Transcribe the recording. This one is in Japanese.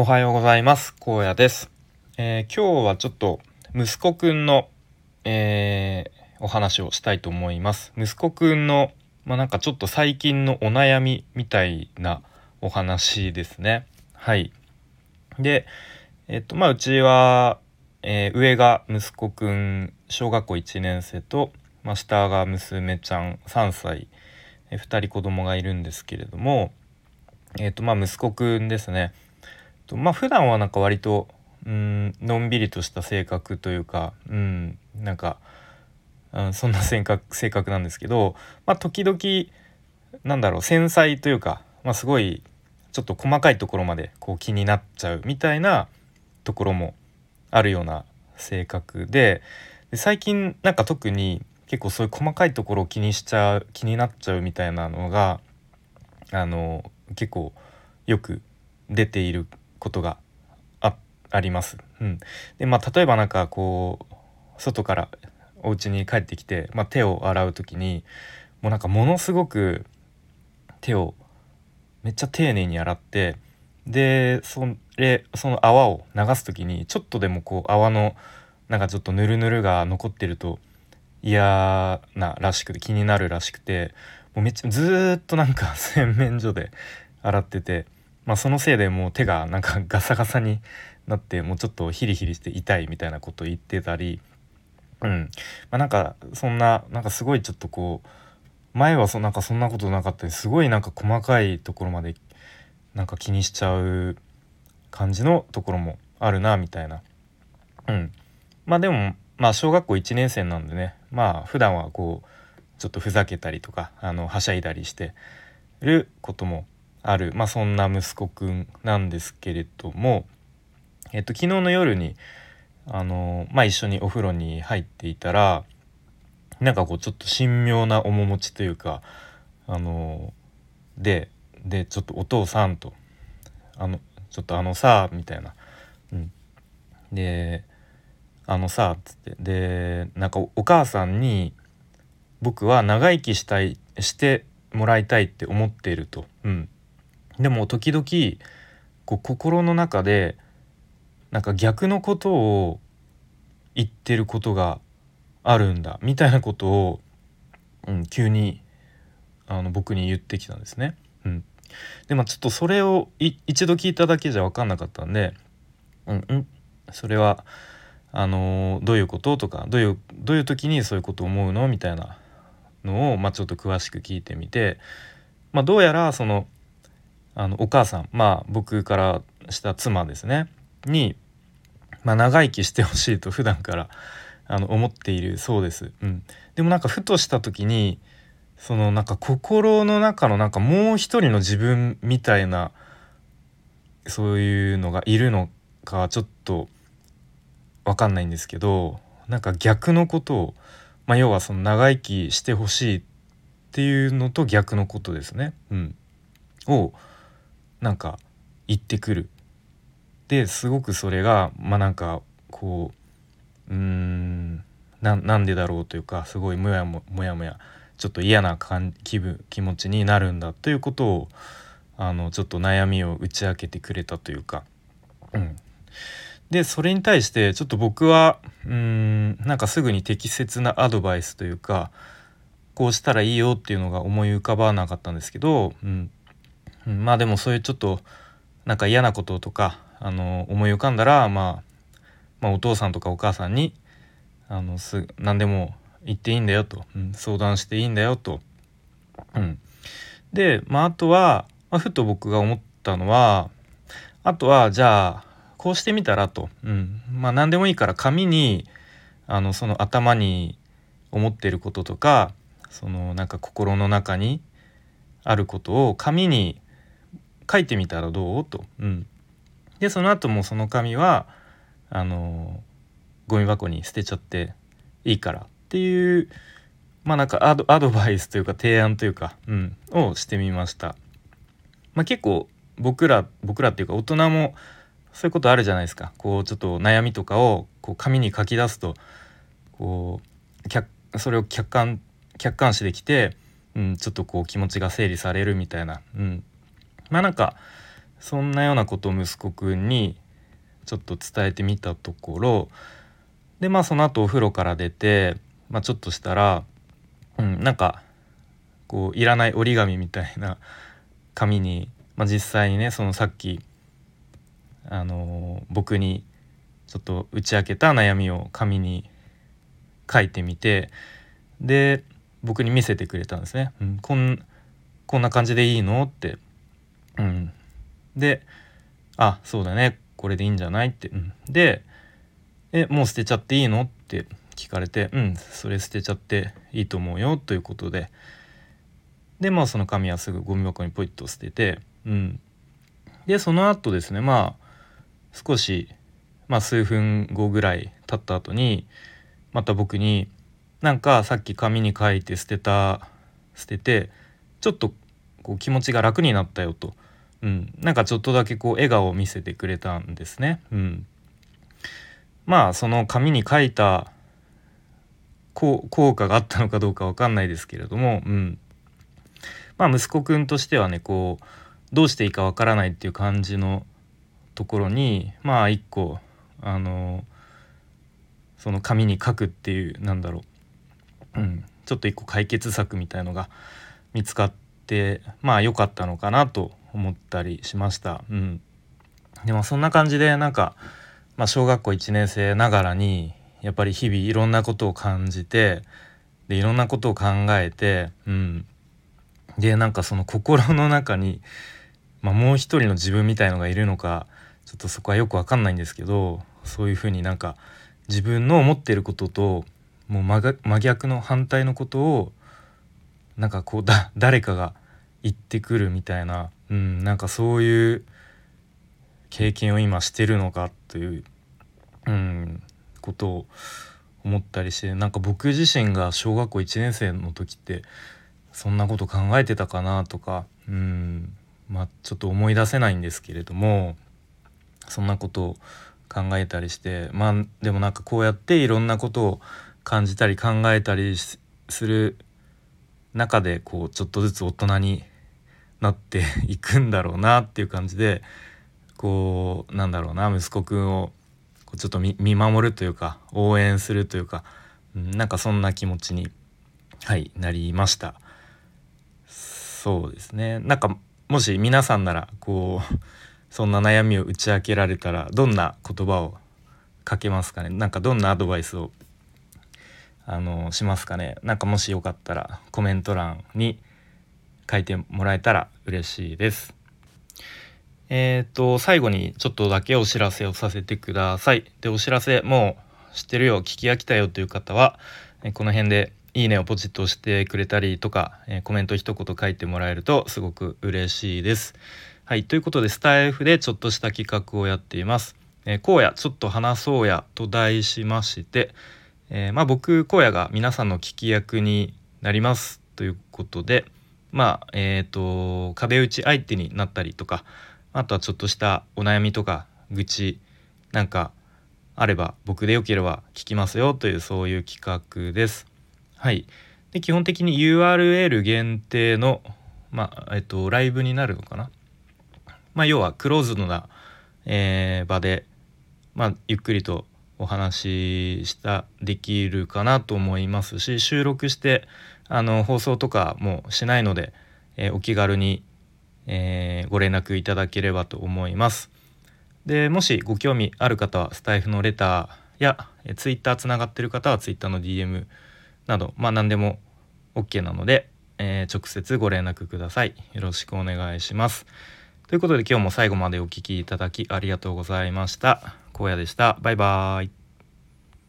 おはようございます。荒野です、えー、今日はちょっと息子くんの、えー、お話をしたいと思います。息子くんのまあ、なんかちょっと最近のお悩みみたいなお話ですね。はい。でえっとまあうちは、えー、上が息子くん小学校1年生と、まあ、下が娘ちゃん3歳、えー、2人子供がいるんですけれどもえっとまあ息子くんですね。とまあ普段はなんか割とうんのんびりとした性格というかうんなんか、うん、そんな性格 性格なんですけど、まあ、時々なんだろう繊細というか、まあ、すごいちょっと細かいところまでこう気になっちゃうみたいなところもあるような性格でで最近なんか特に結構そういう細かいところを気にしちゃう気になっちゃうみたいなのがあの結構よく出ていることがああります。うん、でまあ例えばなんかこう外からお家に帰ってきて、まあ、手を洗う時にもうなんかものすごく手をめっちゃ丁寧に洗ってでそれその泡を流す時にちょっとでもこう泡のなんかちょっとヌルヌルが残ってると嫌ならしくて気になるらしくてもうめっちゃずっとなんか洗面所で洗ってて。まあ、そのせいでもう手がなんかガサガサになってもうちょっとヒリヒリして痛いみたいなこと言ってたり、うん。まあ、なんかそんななんかすごいちょっとこう前はそなんかそんなことなかったですごいなんか細かいところまでなんか気にしちゃう感じのところもあるなみたいな。うん、まあでもまあ小学校1年生なんでねまあ普段はこうちょっとふざけたりとかあのはしゃいだりしてることもある、まあ、そんな息子くんなんですけれども、えっと、昨日の夜にあの、まあ、一緒にお風呂に入っていたらなんかこうちょっと神妙な面持ちというかあのででちょっとお父さんとあのちょっとあのさみたいな、うん、であのさっつって。でなんかお母さんに僕は長生きしたいしてもらいたいって思っていると、うん、でも時々こう心の中でなんか逆のことを言ってることがあるんだみたいなことを、うん、急にあの僕に言ってきたんですね。うん、でもちょっとそれを一度聞いただけじゃ分かんなかったんで「うんうんそれはあのー、どういうこと?」とかどういうどういう時にそういうこと思うのみたいなのを、まあ、ちょっと詳しく聞いてみて、まあ、どうやらその「あのお母さんまあ僕からした妻ですねに、まあ、長生きしてほしいと普段からあの思っているそうです。うん、でもなんかふとした時にそのなんか心の中のなんかもう一人の自分みたいなそういうのがいるのかちょっと分かんないんですけどなんか逆のことを、まあ、要はその長生きしてほしいっていうのと逆のことですね。うん、をなんか言ってくる。ですごくそれがまあなんかこううーんなんでだろうというかすごいもやももやもやちょっと嫌な気分気持ちになるんだということをあのちょっと悩みを打ち明けてくれたというか、うん、でそれに対してちょっと僕はうーんなんかすぐに適切なアドバイスというかこうしたらいいよっていうのが思い浮かばなかったんですけど、うん、うん、まあでもそういうちょっとなんか嫌なこととかあの思い浮かんだら、まあ、まあお父さんとかお母さんにあのす何でも言っていいんだよと、うん、相談していいんだよと。うん、で、まあ、あとは、まあ、ふと僕が思ったのはあとはじゃあこうしてみたらと、うん、まあ何でもいいから紙にあのその頭に思ってることとかそのなんか心の中にあることを紙に書いてみたらどう？と。うん、でその後もその紙はあのゴミ箱に捨てちゃっていいからっていうまあなんかアドアドバイスというか提案というか、うん、をしてみました。まあ、結構僕ら僕らっていうか大人もそういうことあるじゃないですかこうちょっと悩みとかをこう紙に書き出すとこうそれを客観客観視できて、うん、ちょっとこう気持ちが整理されるみたいな、うん、まあなんかそんなようなことを息子くんにちょっと伝えてみたところでまあその後お風呂から出て、まあ、ちょっとしたら、うん、なんかこういらない折り紙みたいな 紙に、まあ、実際にねそのさっき、あのー、僕にちょっと打ち明けた悩みを紙に書いてみてで僕に見せてくれたんですね。うん、こんこんな感じでいいの？って。うん、で「あそうだねこれでいいんじゃない?」って。うん、で「えもう捨てちゃっていいの?」って聞かれて「うんそれ捨てちゃっていいと思うよ」ということででまあその紙はすぐゴミ箱にポイッと捨てて、うん、でその後ですねまあ少し、まあ、数分後ぐらい経った後にまた僕になんかさっき紙に書いて捨てた捨ててちょっとこう気持ちが楽になったよと、うん、なんかちょっとだけこう笑顔を見せてくれたんですね。うん、まあその紙に書いた効果があったのかどうか分かんないですけれども、うん、まあ息子くんとしてはねこうどうしていいかわからないっていう感じのところにまあ一個あのその紙に書くっていうなんだろう、うん、ちょっと一個解決策みたいのが見つかってまあ良かったのかなと思ったりしました。うん、でもそんな感じでなんか、まあ、小学校1年生ながらにやっぱり日々いろんなことを感じてでいろんなことを考えて、うん、でなんかその心の中に、まあ、もう一人の自分みたいのがいるのかちょっとそこはよく分かんないんですけどそういうふうになんか自分の思ってることともう真逆の反対のことをなんかこうだ 誰かが言ってくるみたいな、うん、なんかそういう経験を今してるのかという、うん、ことを思ったりしてなんか僕自身が小学校1年生の時ってそんなこと考えてたかなとかうんまあちょっと思い出せないんですけれどもそんなことを考えたりしてまあでもなんかこうやっていろんなことを感じたり考えたりする中でこうちょっとずつ大人になって いくんだろうなっていう感じでこうなんだろうな息子くんをちょっと見守るというか応援するというか、ん、なんかそんな気持ちに、はい、なりました。そうですね。なんかもし皆さんならこう そんな悩みを打ち明けられたらどんな言葉をかけますかね？なんかどんなアドバイスをあのしますかね？なんかもしよかったらコメント欄に書いてもらえたら嬉しいです。えっ、ー、と最後にちょっとだけお知らせをさせてください。でお知らせもう知ってるよ聞き飽きたよという方はこの辺でいいねをポチッと押してくれたりとか、コメント一言書いてもらえるとすごく嬉しいです。はい、ということでスタイフでちょっとした企画をやっています。えー、荒野ちょっと話そうやと題しまして、えー、まあ僕荒野が皆さんの聞き役になりますということでまあえっ、ー、と壁打ち相手になったりとかあとはちょっとしたお悩みとか愚痴なんかあれば僕でよければ聞きますよというそういう企画です。はい、で基本的に URL 限定の、まあえっと、ライブになるのかな、まあ、要はクローズドな、えー、場で、まあ、ゆっくりとお話ししたできるかなと思いますし収録してあの放送とかもしないので、えー、お気軽に、えー、ご連絡いただければと思います。でもしご興味ある方はスタイフのレターや、えー、ツイッターつながってる方はツイッターの DM など、まあ、何でも OK なので、えー、直接ご連絡ください。よろしくお願いします。ということで今日も最後までお聴きいただきありがとうございました。荒野でした。バイバーイ。